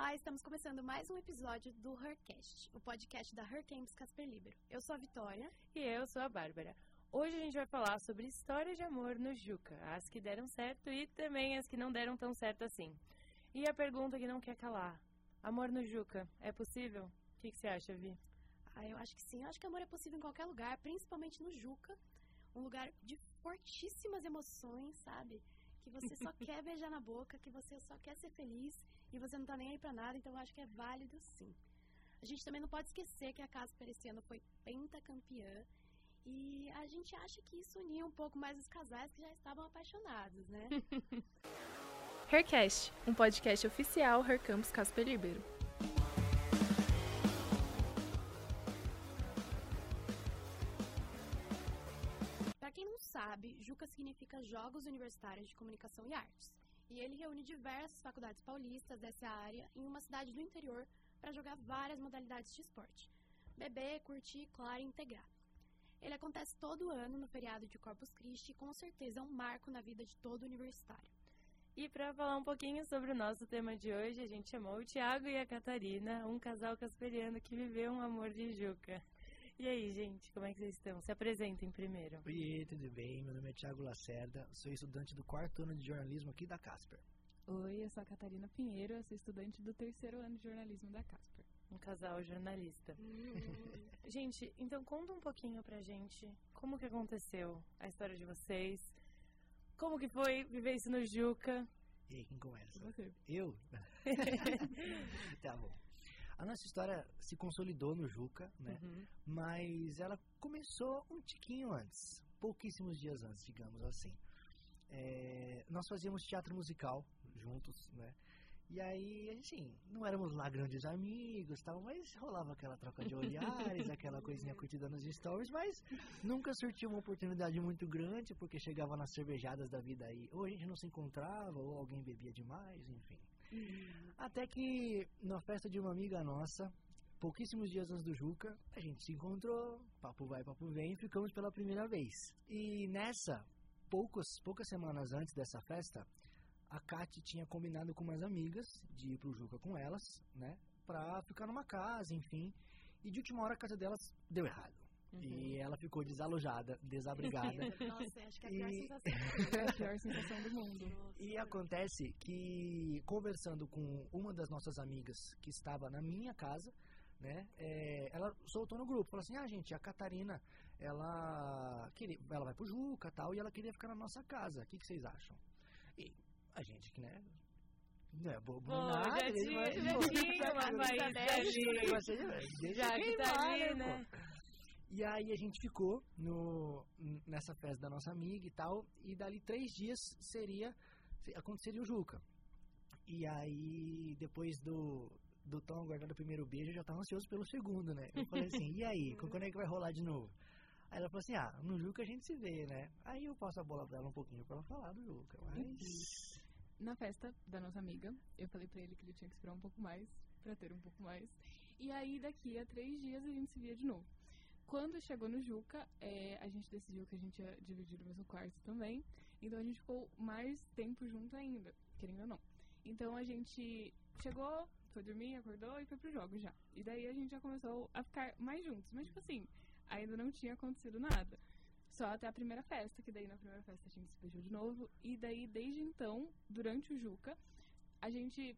Olá, estamos começando mais um episódio do Hercast, o podcast da Her Camps Casper Libero. Eu sou a Vitória. E eu sou a Bárbara. Hoje a gente vai falar sobre histórias de amor no Juca, as que deram certo e também as que não deram tão certo assim. E a pergunta que não quer calar: amor no Juca, é possível? O que, que você acha, Vi? Ah, eu acho que sim. Eu acho que amor é possível em qualquer lugar, principalmente no Juca. Um lugar de fortíssimas emoções, sabe? Que você só quer beijar na boca, que você só quer ser feliz e você não tá nem aí pra nada, então eu acho que é válido sim. A gente também não pode esquecer que a Casper esse ano foi pentacampeã e a gente acha que isso unia um pouco mais os casais que já estavam apaixonados, né? Hercast, um podcast oficial Her Campus Casper Libero. Para quem não sabe, JUCA significa Jogos Universitários de Comunicação e Artes. E ele reúne diversas faculdades paulistas dessa área em uma cidade do interior para jogar várias modalidades de esporte. Beber, curtir, claro e integrar. Ele acontece todo ano no feriado de Corpus Christi e com certeza é um marco na vida de todo universitário. E para falar um pouquinho sobre o nosso tema de hoje, a gente chamou o Tiago e a Catarina, um casal casperiano que viveu um amor de Juca. E aí, gente, como é que vocês estão? Se apresentem primeiro. Oi, tudo bem? Meu nome é Thiago Lacerda, sou estudante do quarto ano de jornalismo aqui da Casper. Oi, eu sou a Catarina Pinheiro, eu sou estudante do terceiro ano de jornalismo da Casper. Um casal jornalista. gente, então conta um pouquinho pra gente como que aconteceu a história de vocês, como que foi viver isso no Juca. E aí, quem começa? Você. Eu? tá bom. A nossa história se consolidou no Juca, né? Uhum. Mas ela começou um tiquinho antes, pouquíssimos dias antes, digamos assim. É, nós fazíamos teatro musical juntos, né? E aí, assim, não éramos lá grandes amigos, tal, mas rolava aquela troca de olhares, aquela coisinha curtida nos stories, mas nunca surtiu uma oportunidade muito grande, porque chegava nas cervejadas da vida aí, ou a gente não se encontrava, ou alguém bebia demais, enfim. Até que, na festa de uma amiga nossa, pouquíssimos dias antes do Juca, a gente se encontrou, papo vai, papo vem, ficamos pela primeira vez. E nessa, poucos, poucas semanas antes dessa festa, a Kate tinha combinado com umas amigas de ir pro Juca com elas, né? Pra ficar numa casa, enfim. E de última hora a casa delas deu errado. E ela ficou desalojada, desabrigada. Nossa, acho que é a pior E- sensação. É a pior sensação do mundo. E acontece que, conversando com uma das nossas amigas que estava na minha casa, né, é, ela soltou no grupo, falou assim, ah, gente, a Catarina, ela, queria, ela vai pro Juca e tal, e ela queria ficar na nossa casa, o que, que vocês acham? E a gente que, né, não é bobo Pô, nada, já tinha- vai- já tinha uma vai- deixa ali. o negócio aí, deixa Já que queimar, tá ali, né? pô? E aí a gente ficou no, nessa festa da nossa amiga e tal, e dali três dias seria, se- aconteceria o Juca. E aí, depois do, do tão aguardado primeiro beijo, eu já tava ansioso pelo segundo, né? Eu falei assim, e aí, quando é que vai rolar de novo? Aí ela falou assim, ah, no Juca a gente se vê, né? Aí eu passo a bola pra ela um pouquinho pra ela falar do Juca, mas... Na festa da nossa amiga, eu falei pra ele que ele tinha que esperar um pouco mais, pra ter um pouco mais. E aí, daqui a três dias, a gente se via de novo. Quando chegou no Juca, é, a gente decidiu que a gente ia dividir o mesmo quarto também. Então a gente ficou mais tempo junto ainda, querendo ou não. Então a gente chegou, foi dormir, acordou e foi pro jogo já. E daí a gente já começou a ficar mais juntos. Mas, tipo assim, ainda não tinha acontecido nada. Só até a primeira festa, que daí na primeira festa a gente se beijou de novo. E daí, desde então, durante o Juca, a gente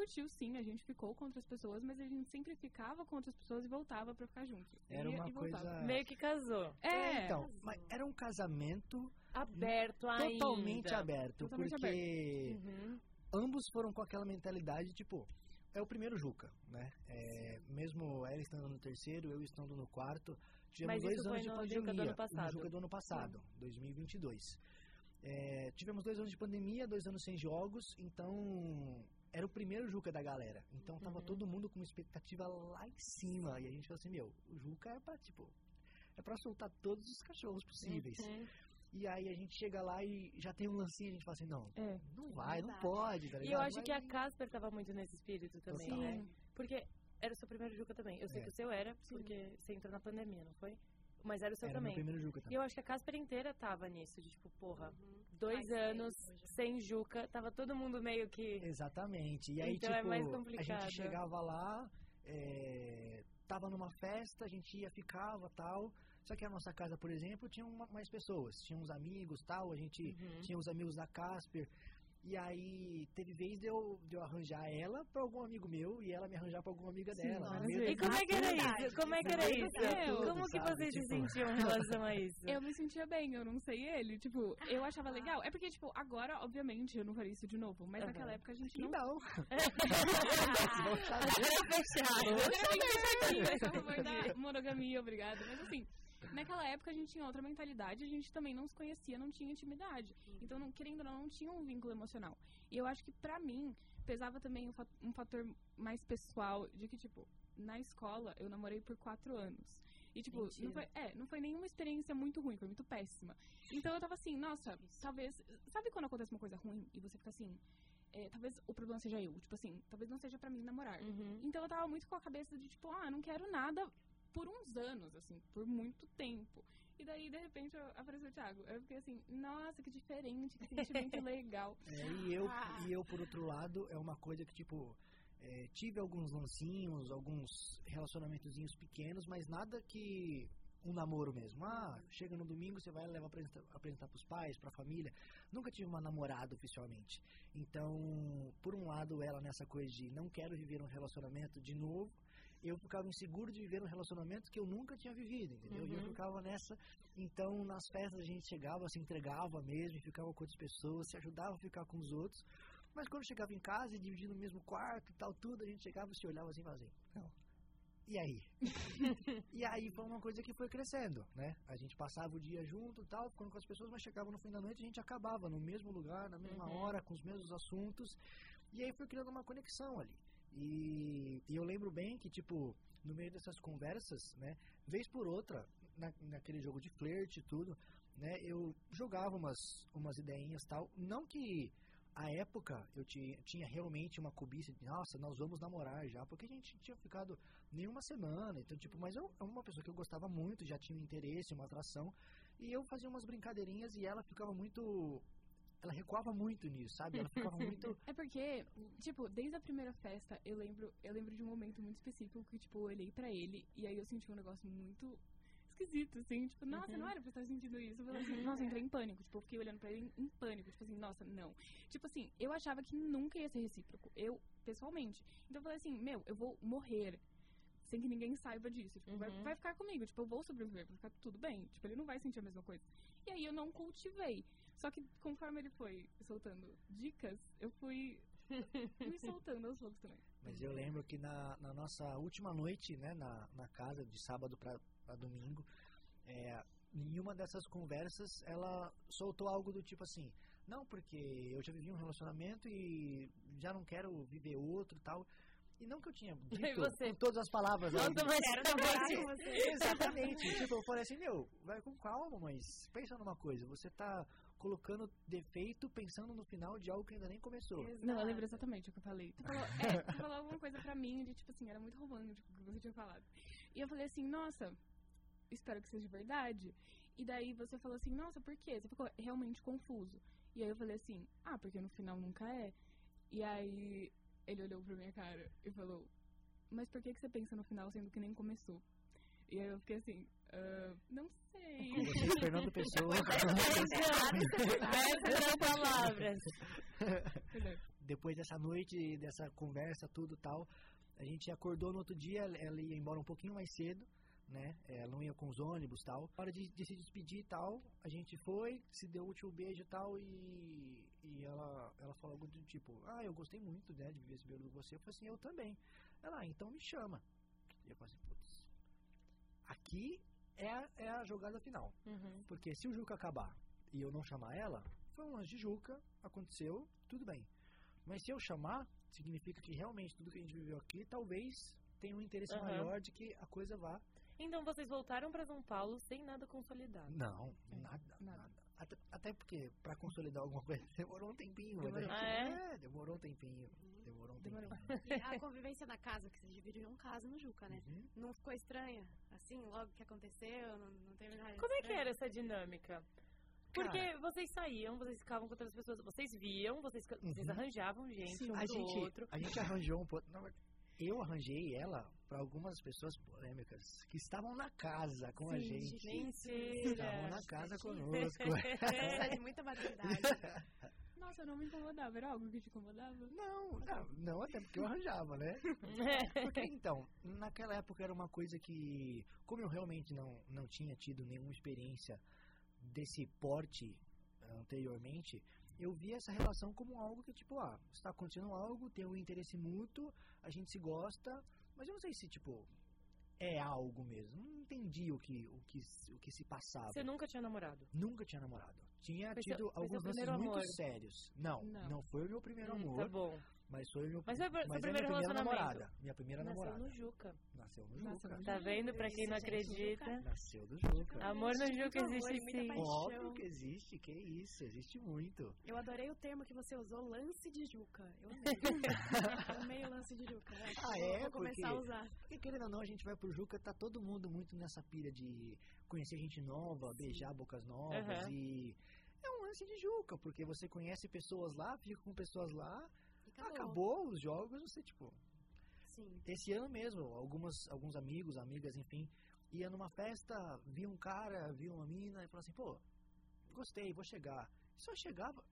curtiu sim, a gente ficou com outras pessoas, mas a gente sempre ficava com outras pessoas e voltava pra ficar junto. Era Ia uma e coisa... Meio que casou. É, Então, mas era um casamento Aberto ainda. totalmente aberto, Totalmente porque Uhum. ambos foram com aquela mentalidade, tipo, é o primeiro Juca, né? É, mesmo ela estando no terceiro, eu estando no quarto, tivemos Mas dois isso anos foi de no pandemia. Juca do ano No passado. Juca do ano passado, 2022. É, tivemos dois anos de pandemia, dois anos sem jogos, então era o primeiro Juca da galera. Então tava Uhum. todo mundo com uma expectativa lá em cima. E a gente falou assim, meu, o Juca é pra, tipo, é pra soltar todos os cachorros possíveis. Uhum. E aí a gente chega lá e já tem um lancinho, a gente fala assim, não, É. não vai, não Verdade. pode, tá E eu acho que a Vai- Casper tava muito nesse espírito também, Total. né? Porque era o seu primeiro Juca também. Eu sei É. que o seu era, Sim. porque você entrou na pandemia, não foi? Mas era o seu Era também. primeiro Juca E também. eu acho que a Casper inteira tava nisso, de tipo, porra, Uhum. dois Faz anos sem Juca, tava todo mundo meio que. Exatamente. E aí, Então é tipo, mais a complicado. gente chegava lá, é, tava numa festa, a gente ia, ficava tal. Só que a nossa casa, por exemplo, tinha uma- mais pessoas. Tinha uns amigos tal, a gente Uhum. tinha os amigos da Casper. E aí, teve vez de eu, de eu arranjar ela pra algum amigo meu e ela me arranjar pra alguma amiga Sim, dela. vezes. E como é que era Verdade, isso? Como é que era isso? do dia todo, Como que sabe? vocês se Tipo, sentiam em relação a isso? Eu me sentia bem, eu não sei ele. Tipo, eu achava legal. É porque, tipo, agora, obviamente, eu não faria isso de novo. Mas Aham. naquela época a gente não. não. Eu monogamia, obrigada. Mas assim, naquela época a gente tinha outra mentalidade, a gente também não se conhecia, não tinha intimidade. Então, não, querendo ou não, não tinha um vínculo emocional. E eu acho que pra mim, pesava também um fa- fator mais pessoal de que, tipo, na escola eu namorei por quatro anos. E, tipo, não foi, é, não foi nenhuma experiência muito ruim, foi muito péssima. Então eu tava assim, nossa, talvez. Sabe quando acontece uma coisa ruim e você fica assim? é, talvez o problema seja eu. Tipo assim, talvez não seja pra mim namorar. Uhum. Então eu tava muito com a cabeça de tipo, ah, não quero nada por uns anos, assim, por muito tempo. E daí, de repente, eu- apareceu o Thiago. Eu fiquei assim, nossa, que diferente, que sentimento legal. É, e, eu, Ah. e eu, por outro lado, é uma coisa que, tipo, é, tive alguns lancinhos, alguns relacionamentozinhos pequenos, mas nada que um namoro mesmo. Ah, chega no domingo, você vai levar apresentar, apresentar pros pais, pra família. Nunca tive uma namorada oficialmente. Então, por um lado, ela nessa coisa de não quero viver um relacionamento de novo, eu ficava inseguro de viver um relacionamento que eu nunca tinha vivido, entendeu? E eu Uhum. ficava nessa. Então, nas festas a gente chegava, se entregava mesmo, ficava com outras pessoas, se ajudava a ficar com os outros. Mas quando chegava em casa e dividindo o mesmo quarto e tal, tudo, a gente chegava e se olhava assim e falava assim, não. E aí? e aí foi uma coisa que foi crescendo, né? A gente passava o dia junto e tal, ficando com as pessoas, mas chegava no fim da noite a gente acabava no mesmo lugar, na mesma Uhum. hora, com os mesmos assuntos. E aí foi criando uma conexão ali. E, e eu lembro bem que, tipo, no meio dessas conversas, né, vez por outra, na, naquele jogo de flerte e tudo, né, eu jogava umas, umas ideinhas tal. Não que a época eu ti- tinha realmente uma cobiça de, nossa, nós vamos namorar já, porque a gente tinha ficado nem uma semana, então, tipo, mas eu é uma pessoa que eu gostava muito, já tinha um interesse, uma atração, e eu fazia umas brincadeirinhas e ela ficava muito. Ela recuava muito nisso, sabe? Ela ficava muito. É porque, tipo, desde a primeira festa, eu lembro, eu lembro de um momento muito específico que, tipo, eu olhei pra ele e aí eu senti um negócio muito esquisito, assim, tipo, nossa, Uhum. não era pra estar sentindo isso. Eu falei assim, nossa, eu entrei em pânico, tipo, eu fiquei olhando pra ele em, em pânico, tipo assim, nossa, não. Tipo assim, eu achava que nunca ia ser recíproco, eu, pessoalmente. Então eu falei assim, meu, eu vou morrer sem que ninguém saiba disso. Tipo, vai, Uhum. vai ficar comigo, tipo, eu vou sobreviver, vai ficar tudo bem. Tipo, ele não vai sentir a mesma coisa. E aí eu não cultivei. Só que conforme ele foi soltando dicas, eu fui fui soltando aos poucos também. Mas eu lembro que na, na nossa última noite, né, na, na casa, de sábado pra, pra domingo, é, em uma dessas conversas, ela soltou algo do tipo assim: Não, porque eu já vivi um relacionamento e já não quero viver outro e tal. E não que eu tinha dito você? com todas as palavras. Nossa, óbvio. mas Quero também- namorar com você. Exatamente. tipo, eu falei assim, meu, vai com calma, mas pensa numa coisa, você tá colocando defeito pensando no final de algo que ainda nem começou. Não, eu lembro exatamente o que eu falei. Tu falou, é, tu falou alguma coisa pra mim de, tipo assim, era muito romântico o que você tinha falado. E eu falei assim, nossa, espero que seja verdade. E daí você falou assim, nossa, por quê? Você ficou realmente confuso. E aí eu falei assim, ah, porque no final nunca é. E aí ele olhou pra minha cara e falou, mas por que, que você pensa no final sendo que nem começou? E aí eu fiquei assim, ah, não sei. Com vocês, Fernando Pessoa. Essas são palavras. Pois é. Depois dessa noite, dessa conversa, tudo tal, a gente acordou no outro dia, ela ia embora um pouquinho mais cedo, né? Ela não ia com os ônibus tal. Na hora de, de se despedir e tal, a gente foi, se deu o último beijo e tal, e, e ela, ela falou algo do tipo, ah, eu gostei muito, né, de viver esse período com você. Eu falei assim, eu também. Ela, ah, então me chama. E eu falei assim, putz, aqui é a, é a jogada final. Uhum. Porque se o Juca acabar e eu não chamar ela, foi um lance de Juca, aconteceu, tudo bem. Mas se eu chamar, significa que realmente tudo que a gente viveu aqui talvez tenha um interesse Aham. maior de que a coisa vá. Então vocês voltaram pra São Paulo sem nada consolidado. Não, É, nada, nada. nada. Até, até porque, pra consolidar alguma coisa, demorou um tempinho. a Demorou. Ah, é? demorou um tempinho. Demorou um Demorou. tempinho. E a convivência da casa, que vocês dividiram casa no Juca, né? Uhum. Não ficou estranha? Assim, logo que aconteceu, não, não teve nada Como é que estranho? era essa dinâmica? Porque vocês saíam, vocês ficavam com outras pessoas, vocês viam, vocês, vocês Uhum. arranjavam gente Sim, um A gente, outro. a gente arranjou um pouco. Eu arranjei ela pra algumas pessoas polêmicas que estavam na casa com a Sim, gente. Mentira. Estavam na casa conosco. Precisa de muita maturidade. Nossa, não me incomodava. Era algo que te incomodava? Não, não, não, até porque eu arranjava, né? Porque então, naquela época era uma coisa que, como eu realmente não, não tinha tido nenhuma experiência desse porte anteriormente, eu via essa relação como algo que, tipo, ah, está acontecendo algo, tem um interesse mútuo, a gente se gosta, mas eu não sei se, tipo, é algo mesmo. Não entendi o que, o que, o que se passava. Você nunca tinha namorado? Nunca tinha namorado. Tinha Foi tido seu- alguns lances muito amor? sérios. Não, não, Não. foi o meu primeiro Hum, amor. Tá bom. Mas foi o meu Mas foi mas é minha primeiro primeira relacionamento? namorada. Minha primeira Nasceu namorada. no Juca. Nasceu no Nasceu Juca. no Tá vendo? Pra quem não acredita. Nasceu do Juca. Amor no Juca existe sim. Óbvio que existe, que isso, existe muito. Eu adorei o termo que você usou, lance de Juca. Eu amei. amei o lance de Juca. né? Ah, é? Vou começar a Porque- usar. Porque querendo ou não, a gente vai pro Juca, tá todo mundo muito nessa pilha de conhecer gente nova, beijar bocas novas Aham. e. É um lance de Juca, porque você conhece pessoas lá, fica com pessoas lá, acabou. acabou os jogos, você, tipo, Sim. esse ano mesmo, algumas, alguns amigos, amigas, enfim, ia numa festa, via um cara, via uma mina e falava assim, pô, gostei, vou chegar. Só chegava.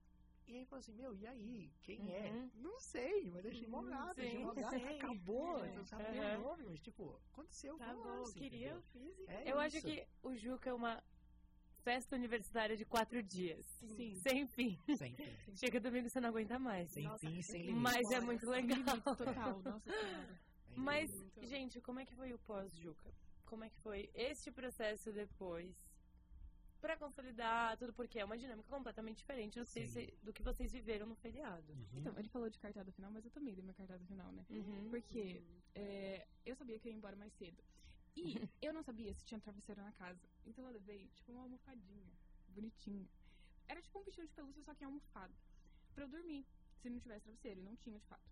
E aí falou assim, meu, e aí? Quem é? Uhum. Não sei, mas deixei mó Uhum, gato, deixei sim, mó gato, sei. acabou. É. Você não sabe Aham. nem o nome, mas tipo, aconteceu. Tá um bom, lance, queria, eu fiz É Eu acho isso. que o Juca é uma festa universitária de quatro dias. Sim. Sem fim. Sem fim, Chega domingo você não aguenta mais. sem, Nossa, fim, sem limite. Mas é muito legal. total, nossa Mas. Muito. gente, como é que foi o pós-Juca? Como é que foi este processo depois? Pra consolidar tudo, porque é uma dinâmica completamente diferente do se- do que vocês viveram no feriado. Uhum. Então, ele falou de cartada final, mas eu também dei minha cartada final, né? Uhum. Porque é, eu sabia que eu ia embora mais cedo. E eu não sabia se tinha travesseiro na casa. Então eu levei, tipo, uma almofadinha, bonitinha. Era tipo um bichinho de pelúcia, só que almofado. Pra eu dormir, se não tivesse travesseiro. E não tinha, de fato.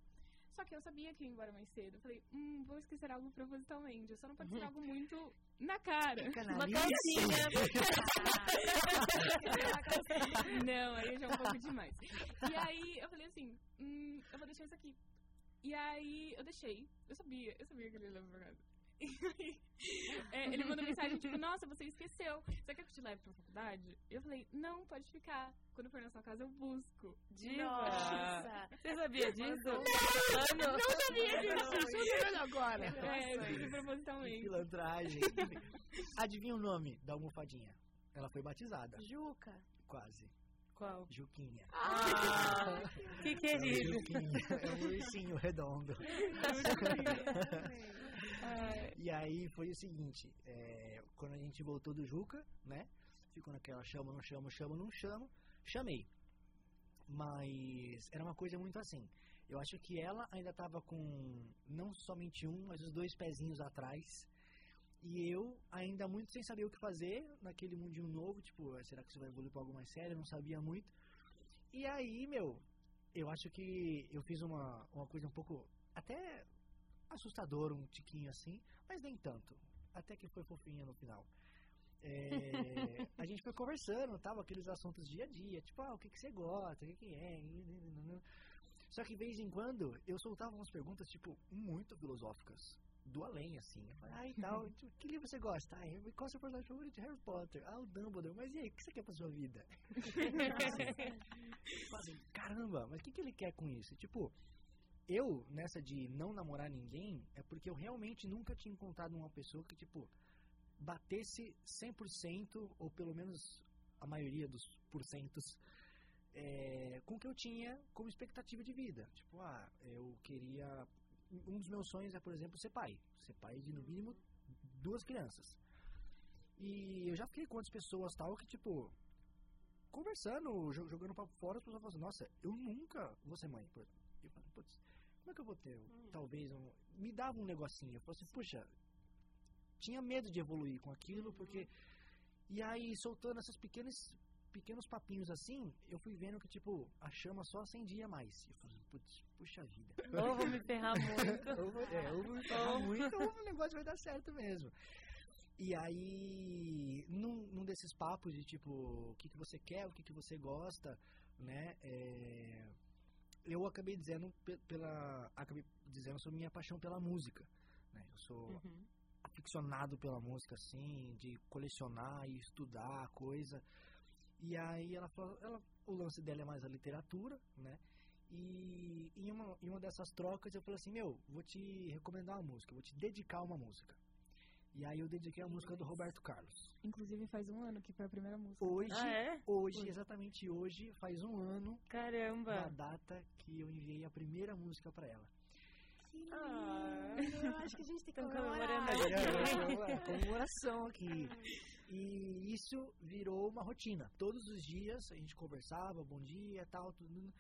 Só que eu sabia que ia embora mais cedo. Eu falei, hum, vou esquecer algo propositalmente. Só não pode ser algo muito na cara. Uma calcinha. Não, aí já é um pouco demais. E aí eu falei assim, hum, eu vou deixar isso aqui. E aí eu deixei. Eu sabia, eu sabia que ele ia levar pra casa. É, ele mandou mensagem, tipo, nossa, você esqueceu. Você quer que eu te leve pra faculdade? Eu falei, não, pode ficar. Quando for na sua casa, eu busco. Diva! Nossa. Você sabia disso? Não Não sabia disso. agora. É, eu fiz propositalmente. Pilantragem. Adivinha o nome da almofadinha? Ela foi batizada, Juca. quase. Qual? Juquinha. Ah, que É um querido. Juquinha, é um ursinho redondo. Ai, E aí foi o seguinte, é, quando a gente voltou do Juca, né? Ficou naquela chama, não chama, chama, não chama. Chamei. Mas era uma coisa muito assim. Eu acho que ela ainda tava com não somente um, mas os dois pezinhos atrás. E eu ainda muito sem saber o que fazer naquele mundinho novo, tipo, "Ah, será que isso vai evoluir pra algo mais sério? Eu não sabia muito. E aí, meu, eu acho que eu fiz uma, uma coisa um pouco até assustadora, um tiquinho assim, mas nem tanto. Até que foi fofinha no final. É, a gente foi conversando, tava aqueles assuntos dia a dia, tipo, ah, o que, que você gosta, o que, que é. Só que de vez em quando eu soltava umas perguntas, tipo, muito filosóficas. Do além, assim. Eu falava, ah, e tal, que livro você gosta? Ah, qual é o seu personagem favorito de Harry Potter? Ah, o Dumbledore. Mas e aí, o que você quer pra sua vida? Assim, caramba, mas o que, que ele quer com isso? Tipo, eu, nessa de não namorar ninguém, é porque eu realmente nunca tinha encontrado uma pessoa que, tipo, batesse 100%, ou pelo menos a maioria dos porcentos, é, com o que eu tinha como expectativa de vida. Tipo, ah, eu queria. Um dos meus sonhos é, por exemplo, ser pai. Ser pai de, no mínimo, duas crianças. E eu já fiquei com outras pessoas tal que, tipo, conversando, jo- jogando papo fora, as pessoas falam assim, nossa, eu nunca vou ser mãe. eu falo, putz, como é que eu vou ter? Hum. Talvez um. Me dava um negocinho. Eu falei assim, puxa, tinha medo de evoluir com aquilo, porque. E aí, soltando essas pequenas pequenos papinhos assim, eu fui vendo que, tipo, a chama só acendia mais. Eu falei, putz, puxa vida. Ou vou me ferrar muito. eu vou, é, vou me ferrar muito, ou o negócio vai dar certo mesmo. E aí, num, num desses papos de, tipo, o que, que você quer, o que, que você gosta, né, é, eu acabei dizendo pe- pela acabei dizendo sobre minha paixão pela música né? eu sou Uhum. aficionado pela música assim de colecionar e estudar coisa e aí ela falou ela o lance dela é mais a literatura né e em uma, em uma dessas trocas eu falei assim meu vou te recomendar uma música vou te dedicar uma música e aí eu dediquei a música do Roberto Carlos Inclusive faz um ano que foi a primeira música. hoje Ah, é? hoje exatamente hoje faz um ano da Caramba. data que eu enviei a primeira música pra ela. Que. Ah. Eu acho que a gente tem que comemorar. comemorando É, comemoração aqui. E isso virou uma rotina. Todos os dias a gente conversava, bom dia, tal, tudo.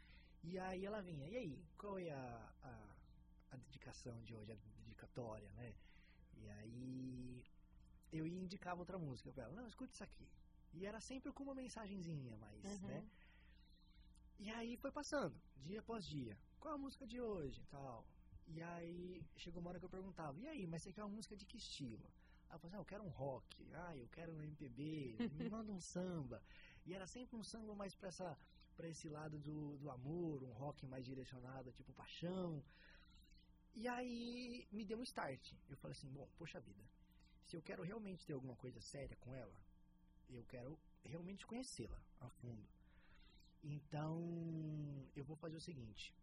E aí ela vinha, e aí, qual é a, a, a dedicação de hoje, a dedicatória, né? E aí eu ia indicava outra música pra ela, não, escuta isso aqui. E era sempre com uma mensagenzinha, mas, Uhum. né? E aí foi passando, dia após dia. Qual a música de hoje e tal? E aí chegou uma hora que eu perguntava, e aí, mas você quer uma música de que estilo? Ela falou assim, ah, eu quero um rock, ah, eu quero um MPB, me manda um samba. E era sempre um samba mais pra, essa, pra esse lado do, do amor, um rock mais direcionado, tipo paixão. E aí me deu um start. Eu falei assim, bom, poxa vida, se eu quero realmente ter alguma coisa séria com ela, eu quero realmente conhecê-la a fundo. Então, eu vou fazer o seguinte.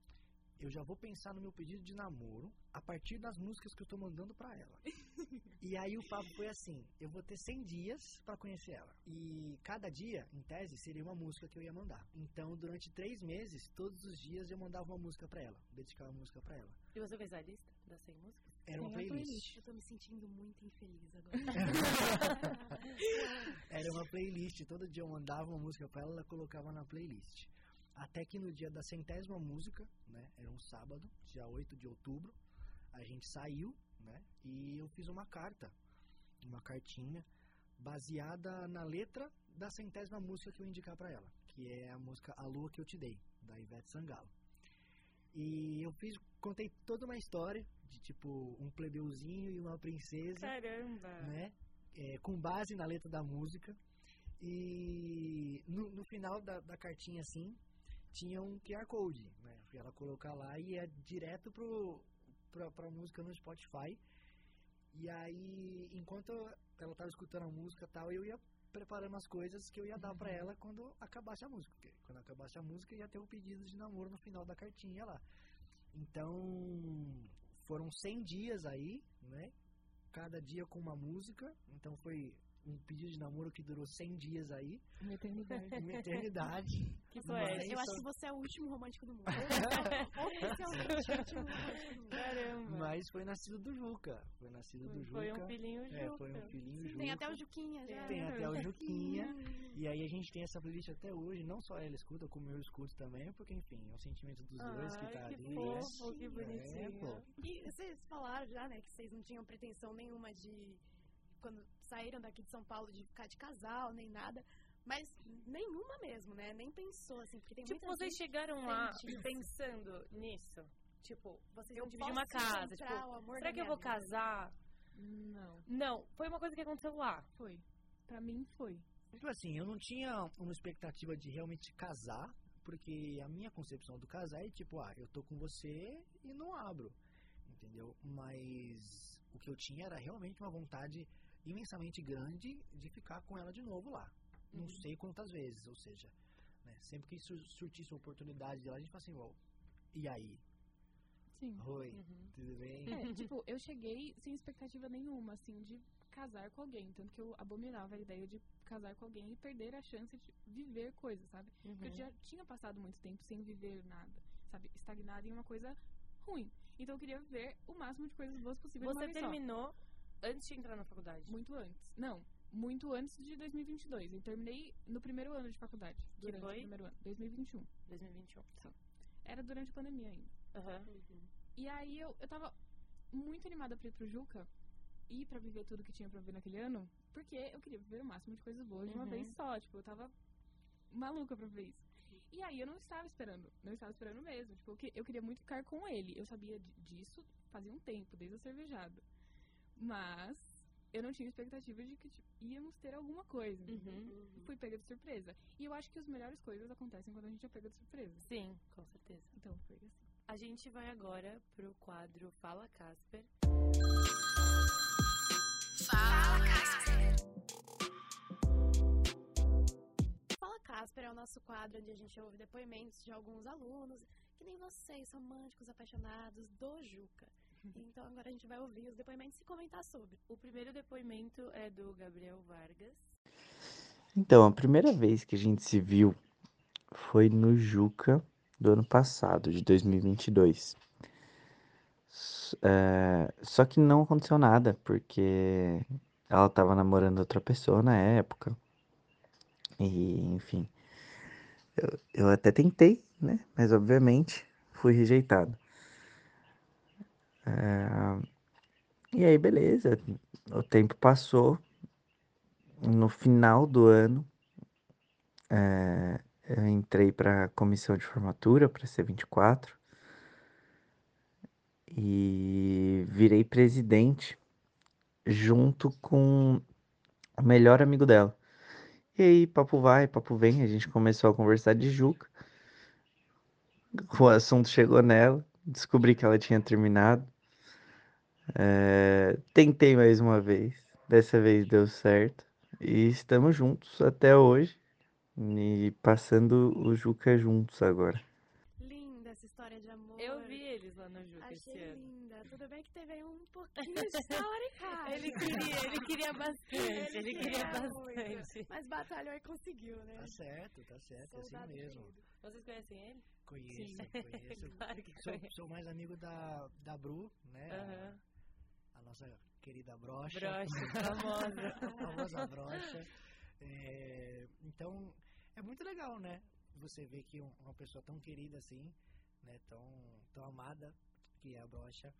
Eu já vou pensar no meu pedido de namoro a partir das músicas que eu tô mandando pra ela. e aí o papo foi assim, eu vou ter 100 dias pra conhecer ela. E cada dia, em tese, seria uma música que eu ia mandar. Então, durante três meses, todos os dias eu mandava uma música pra ela, dedicava uma música pra ela. E você fez a lista das 100 músicas? Era uma playlist. Eu tô me sentindo muito infeliz agora. Era uma playlist. Todo dia eu mandava uma música pra ela, ela colocava na playlist. Até que no dia da centésima música, né? Era um sábado, dia 8 de outubro, a gente saiu, né? E eu fiz uma carta, uma cartinha, baseada na letra da centésima música que eu indicar pra ela, que é a música A Lua Que Eu Te Dei, da Ivete Sangalo. E eu fiz, contei toda uma história de tipo um plebeuzinho e uma princesa Caramba. né? É, com base na letra da música. E no, no final da, da cartinha, assim, tinha um QR Code, né? Pra ela colocar lá e ia direto pro, pra, pra música no Spotify. E aí, enquanto ela tava escutando a música e tal, eu ia preparando as coisas que eu ia dar pra ela quando acabasse a música. Porque quando acabasse a música, ia ter um pedido de namoro no final da cartinha lá. Então, foram 100 dias aí, né? Cada dia com uma música. Então, foi um pedido de namoro que durou 100 dias aí. Uma eternidade. Uma eternidade. Que Mas-. Eu acho que você é o último romântico do mundo. Oficialmente o último romântico do mundo. Caramba. Mas foi nascido do Juca. Foi nascido do Juca. Foi um filhinho É, Juca. foi um filhinho Juca. Tem até o Juquinha já. Tem até o Juquinha. E aí a gente tem essa playlist até hoje. Não só ela escuta, como eu escuto também. Porque, enfim, é o sentimento dos dois que tá que ali. fofo, que É, bonitinho. pô. E vocês falaram já, né, que vocês não tinham pretensão nenhuma de. Quando saíram daqui de São Paulo, de ficar de casal, nem nada. Mas nenhuma mesmo, né? Nem pensou, assim, porque tem Tipo, muita vocês gente chegaram lá pensando nisso? Tipo, vocês eu vão dividir uma casa, encontrar tipo, será que eu vou vida. casar? Não, Não, foi uma coisa que aconteceu lá. foi. Pra mim foi. Tipo assim, eu não tinha uma expectativa de realmente casar, porque a minha concepção do casar é tipo, ah, eu tô com você e não abro, entendeu? Mas o que eu tinha era realmente uma vontade imensamente grande de ficar com ela de novo lá. Não Uhum. sei quantas vezes, ou seja, né, sempre que sur surtisse uma oportunidade de lá, a gente fala assim, e aí? Sim. Oi, Uhum. tudo bem? É, tipo, eu cheguei sem expectativa nenhuma, assim, de casar com alguém. Tanto que eu abominava a ideia de casar com alguém e perder a chance de viver coisas, sabe? Porque eu Uhum. já tinha passado muito tempo sem viver nada, sabe? Estagnada em uma coisa ruim. Então eu queria ver o máximo de coisas boas possível Você só. Antes de entrar na faculdade. Muito antes. Não, muito antes de 2022. Eu terminei no primeiro ano de faculdade. Durante foi? o primeiro ano. 2021. 2021. Era durante a pandemia ainda. Aham. E aí eu, eu tava muito animada pra ir pro Juca. ir pra viver tudo que tinha pra viver naquele ano, porque eu queria viver o máximo de coisas boas de uma Uhum. vez só. Tipo, eu tava maluca pra ver isso. E aí eu não estava esperando, não estava esperando mesmo. Tipo, eu, que- eu queria muito ficar com ele. Eu sabia di- disso fazia um tempo, desde a cervejada. Mas eu não tinha expectativa de que tipo, íamos ter alguma coisa. Uhum. Fui pega de surpresa. E eu acho que as melhores coisas acontecem quando a gente é pega de surpresa. Sim, com certeza. Então foi assim. A gente vai agora pro quadro Fala Casper. Fala Casper é o nosso quadro onde a gente ouve depoimentos de alguns alunos, que nem vocês, românticos, apaixonados do Juca. Então agora a gente vai ouvir os depoimentos e comentar sobre. O primeiro depoimento é do Gabriel Vargas. Então, a primeira vez que a gente se viu foi no Juca do ano passado, de 2022. S- é, só que não aconteceu nada, porque ela tava namorando outra pessoa na época. E, enfim. Eu, eu até tentei, né? Mas, obviamente, fui rejeitado. É, e aí, beleza. O tempo passou. No final do ano, eh, eu entrei para a comissão de formatura, para C24, e virei presidente junto com o melhor amigo dela. E aí, papo vai, papo vem, a gente começou a conversar de Juca. O assunto chegou nela, descobri que ela tinha terminado. Eh, tentei mais uma vez, dessa vez deu certo. E estamos juntos até hoje. E passando o Juca juntos agora. Linda essa história de amor. Eu vi eles lá no Juca esse Achei ano. linda. Tudo bem que teve aí um pouquinho de sauricagem. Ele queria, ele queria bastante, ele queria muito. bastante. Mas batalhou e conseguiu, né? Tá certo, tá certo, é assim Soldado mesmo. querido. Vocês conhecem ele? Conheço, conheço. claro que Sou, conhece. sou mais amigo da, da Bru, né? Aham. A, nossa querida brocha. Brocha, famosa. famosa brocha. É, então, é muito legal, né? Você vê que um- uma pessoa tão querida assim, né? Tão, tão amada, que é a brocha,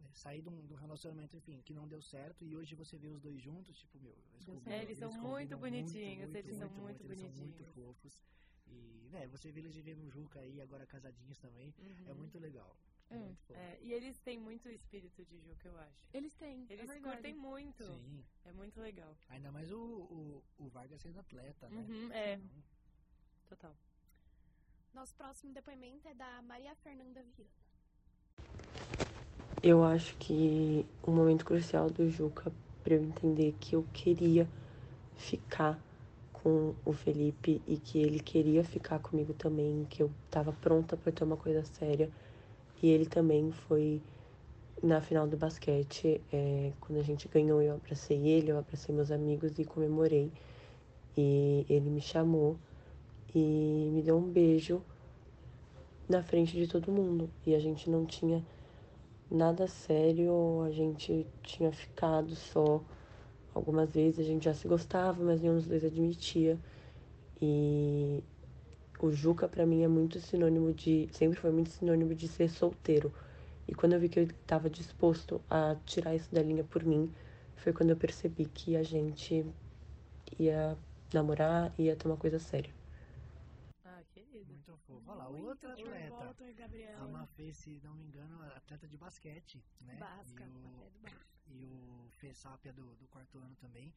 né, sair de um, relacionamento, enfim, que não deu certo e hoje você vê os dois juntos, tipo, meu, eles, combinam- certo. Eles são muito bonitinhos, eles são muito eles são muito bonitinhos. fofos. E, né, você vê eles vivendo um Juca aí, agora casadinhos também, é Uhum. muito legal. É. Muito fofo. É, e eles têm muito espírito de Juca, eu acho. Eles têm. é Eles verdade. curtem muito. Sim, É muito legal. ainda mais o, o, o Vargas sendo atleta, né? Uhum, é, Então, total. Nosso próximo depoimento é da Maria Fernanda Viana. Eu acho que o momento crucial do Juca para eu entender que eu queria ficar com o Felipe e que ele queria ficar comigo também, que eu tava pronta para ter uma coisa séria. E ele também foi na final do basquete, é, quando a gente ganhou, eu abracei ele, eu abracei meus amigos e comemorei. E ele me chamou e me deu um beijo na frente de todo mundo. E a gente não tinha nada sério, a gente tinha ficado só. Algumas vezes a gente já se gostava, mas nenhum dos dois admitia. E o Juca pra mim é muito sinônimo de, sempre foi muito sinônimo de ser solteiro. E quando eu vi que ele estava disposto a tirar isso da linha por mim, foi quando eu percebi que a gente ia namorar e ia ter uma coisa séria. Ah, querido. Muito fofo. Olha lá, Muito outra atleta. volta, Gabriel. A Mafê, se não me engano, é atleta de basquete, né? Basca, E o, e o Fê Sápia do, do quarto ano também.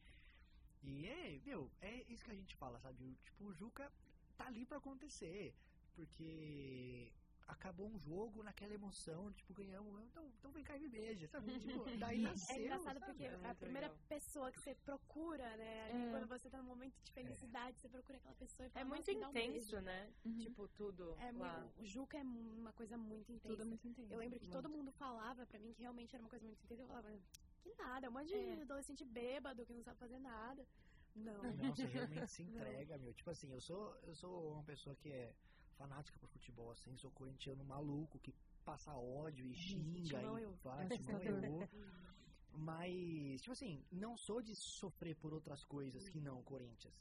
E é, meu, é isso que a gente fala, sabe? O, tipo, o Juca tá ali pra acontecer. Porque acabou um jogo naquela emoção, tipo, ganhamos, então, então vem cá e me beija, sabe? Tipo, daí nasceu. É engraçado sabe? porque É a muito primeira legal. pessoa que você procura, né? É. Quando você tá num momento de felicidade, você procura aquela pessoa e É fala, muito "Nossa, me dá um intenso, beijo." né? Uhum. Tipo, tudo É lá. muito, o Juca é uma coisa muito intensa. Tudo é muito intenso. Eu lembro que muito. todo mundo falava pra mim que realmente era uma coisa muito intensa. Eu falava, que nada, é um monte de É. adolescente bêbado que não sabe fazer nada. Não. Não, você realmente se entrega, meu. Tipo assim, eu sou, eu sou uma pessoa que é fanática por futebol, assim, sou corintiano maluco, que passa ódio e xinga e eu. faz, assustador. eu. Mas, tipo assim, não sou de sofrer por outras coisas que não o Corinthians.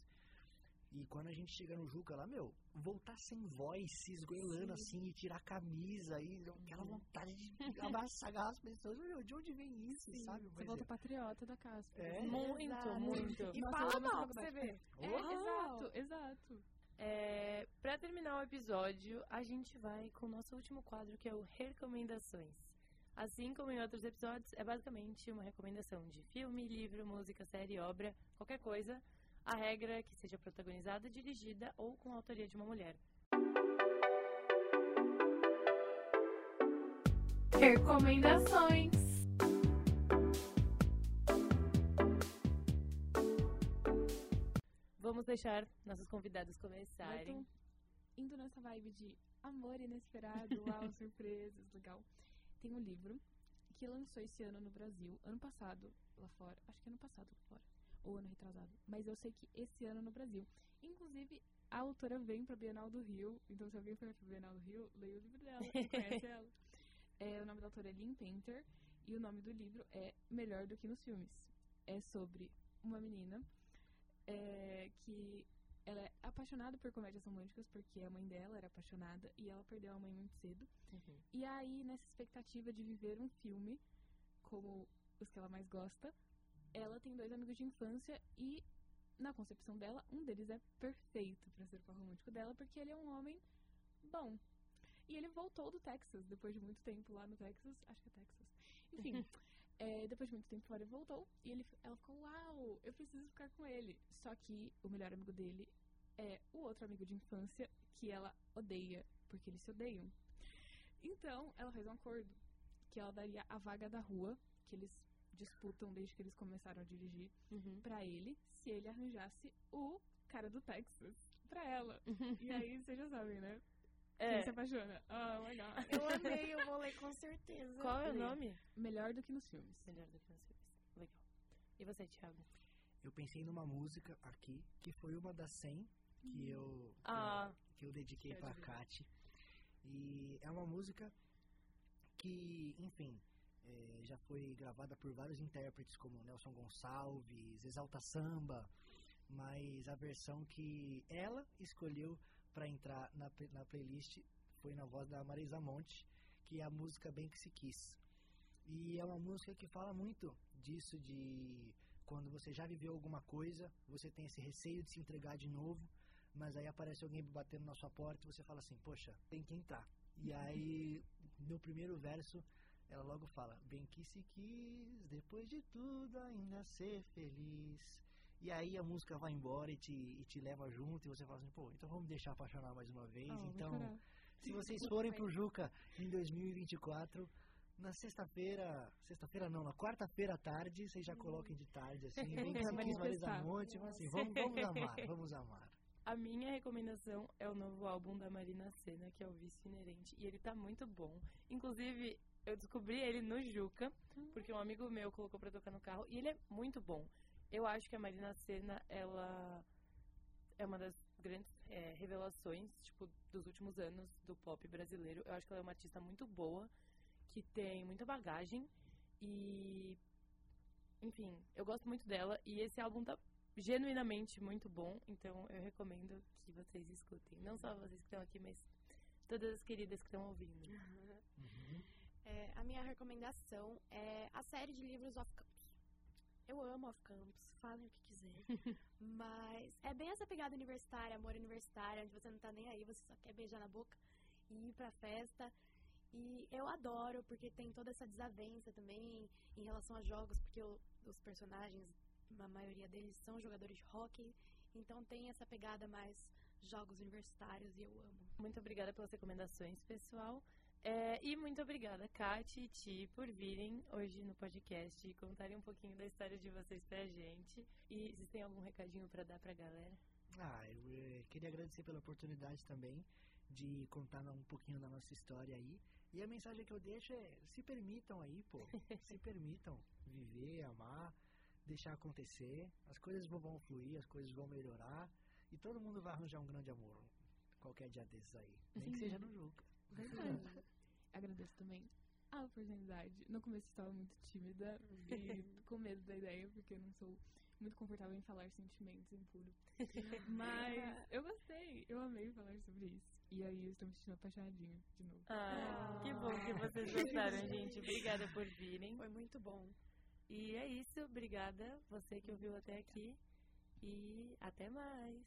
E quando a gente chega no Juca lá, meu, voltar sem voz, se esgoelando assim, e tirar a camisa, e aquela vontade de abraçar as pessoas, meu, de onde vem isso, sabe? Você Mas volta é- patriota da Casper. É. Muito, Exato. muito. E Nossa, fala mal pra você ver. É, Uau! exato, exato. É, pra terminar o episódio, a gente vai com o nosso último quadro, que é o Recomendações. Assim como em outros episódios, é basicamente uma recomendação de filme, livro, música, série, obra, qualquer coisa. A regra é que seja protagonizada, dirigida ou com a autoria de uma mulher. Recomendações. Vamos deixar nossos convidados Eu começarem. tô indo nessa vibe de amor inesperado, uau, surpresas, legal. Tem um livro que lançou esse ano no Brasil, ano passado lá fora, acho que ano passado lá fora, ou ano retrasado, mas eu sei que esse ano no Brasil. Inclusive, a autora vem pra Bienal do Rio, então se alguém for pra Bienal do Rio, leia o livro dela, conhece ela. É, o nome da autora é Lynn Painter e o nome do livro é Melhor do que nos Filmes. É sobre uma menina é, que ela é apaixonada por comédias românticas porque a mãe dela era apaixonada e ela perdeu a mãe muito cedo. Uhum. E aí, nessa expectativa de viver um filme como os que ela mais gosta, ela tem dois amigos de infância e, na concepção dela, um deles é perfeito pra ser o par romântico dela porque ele é um homem bom. E ele voltou do Texas depois de muito tempo lá no Texas, acho que é Texas. Enfim, é, depois de muito tempo fora, ele voltou e ele, ela ficou: Uau, eu preciso ficar com ele. Só que o melhor amigo dele é o outro amigo de infância que ela odeia, porque eles se odeiam. Então, ela fez um acordo que ela daria a vaga da rua, que eles disputam desde que eles começaram a dirigir, Uhum. pra ele, se ele arranjasse o cara do Texas pra ela. E aí, vocês já sabem, né? Quem É, se apaixona? Oh my god. Eu amei, eu vou ler com certeza. qual é o nome? Melhor do que nos filmes. Melhor do que nos filmes. Legal. E você, Thiago? Eu pensei numa música aqui, que foi uma das 100 que eu, Ah. que eu dediquei Eu pra adivinhei. Kate. E é uma música que, enfim, é, já foi gravada por vários intérpretes, como Nelson Gonçalves, Exalta Samba, mas a versão que ela escolheu para entrar na, na playlist foi na voz da Marisa Monte, que é a música Bem Que Se Quis. E é uma música que fala muito disso, de quando você já viveu alguma coisa, você tem esse receio de se entregar de novo, mas aí aparece alguém batendo na sua porta e você fala assim, poxa, tem que entrar. E aí, no primeiro verso, ela logo fala, bem que se quis, depois de tudo ainda ser feliz. E aí a música vai embora e te, e te leva junto, e você fala assim, pô, então vamos deixar apaixonar mais uma vez. Ah, então, se vocês forem pro Juca em 2024, na sexta-feira, sexta-feira não, na quarta-feira à tarde, vocês já coloquem de tarde, assim, bem que se quis Marisa. Monte, mas assim, vamos, vamos amar, vamos amar. A minha recomendação é o novo álbum da Marina Senna, que é o Vício Inerente. E ele tá muito bom. Inclusive, eu descobri ele no Juca, porque um amigo meu colocou pra tocar no carro. E ele é muito bom. Eu acho que a Marina Senna, ela é uma das grandes é, revelações, tipo, dos últimos anos do pop brasileiro. Eu acho que ela é uma artista muito boa, que tem muita bagagem. E, enfim, eu gosto muito dela. E esse álbum tá genuinamente muito bom, então eu recomendo que vocês escutem. Não só vocês que estão aqui, mas todas as queridas que estão ouvindo. Uhum. A minha recomendação é a série de livros Off Campus. Eu amo Off Campus, falem o que quiser. mas é bem essa pegada universitária, amor universitário, onde você não tá nem aí, você só quer beijar na boca e ir pra festa. E eu adoro, porque tem toda essa desavença também em relação a jogos, porque o- os personagens, a maioria deles são jogadores de hockey, então tem essa pegada mais jogos universitários e eu amo. Muito obrigada pelas recomendações, pessoal. É, e muito obrigada, Kati e Ti, por virem hoje no podcast e contarem um pouquinho da história de vocês pra gente. E vocês têm algum recadinho pra dar pra galera? Ah, eu eh, queria agradecer pela oportunidade também de contar um pouquinho da nossa história aí. E a mensagem que eu deixo é: se permitam aí, pô. se permitam viver, amar, deixar acontecer. As coisas vão fluir, as coisas vão melhorar. E todo mundo vai arranjar um grande amor qualquer dia desses aí. Nem que seja no Juca. Verdade. Agradeço também a oportunidade. No começo eu estava muito tímida e com medo da ideia, porque eu não sou muito confortável em falar sentimentos em puro. Mas eu gostei, eu amei falar sobre isso. E aí eu estou me sentindo apaixonadinha de novo. Ah, que bom que vocês gostaram, gente. Obrigada por virem. Foi muito bom. E é isso. Obrigada você que ouviu até aqui. E até mais.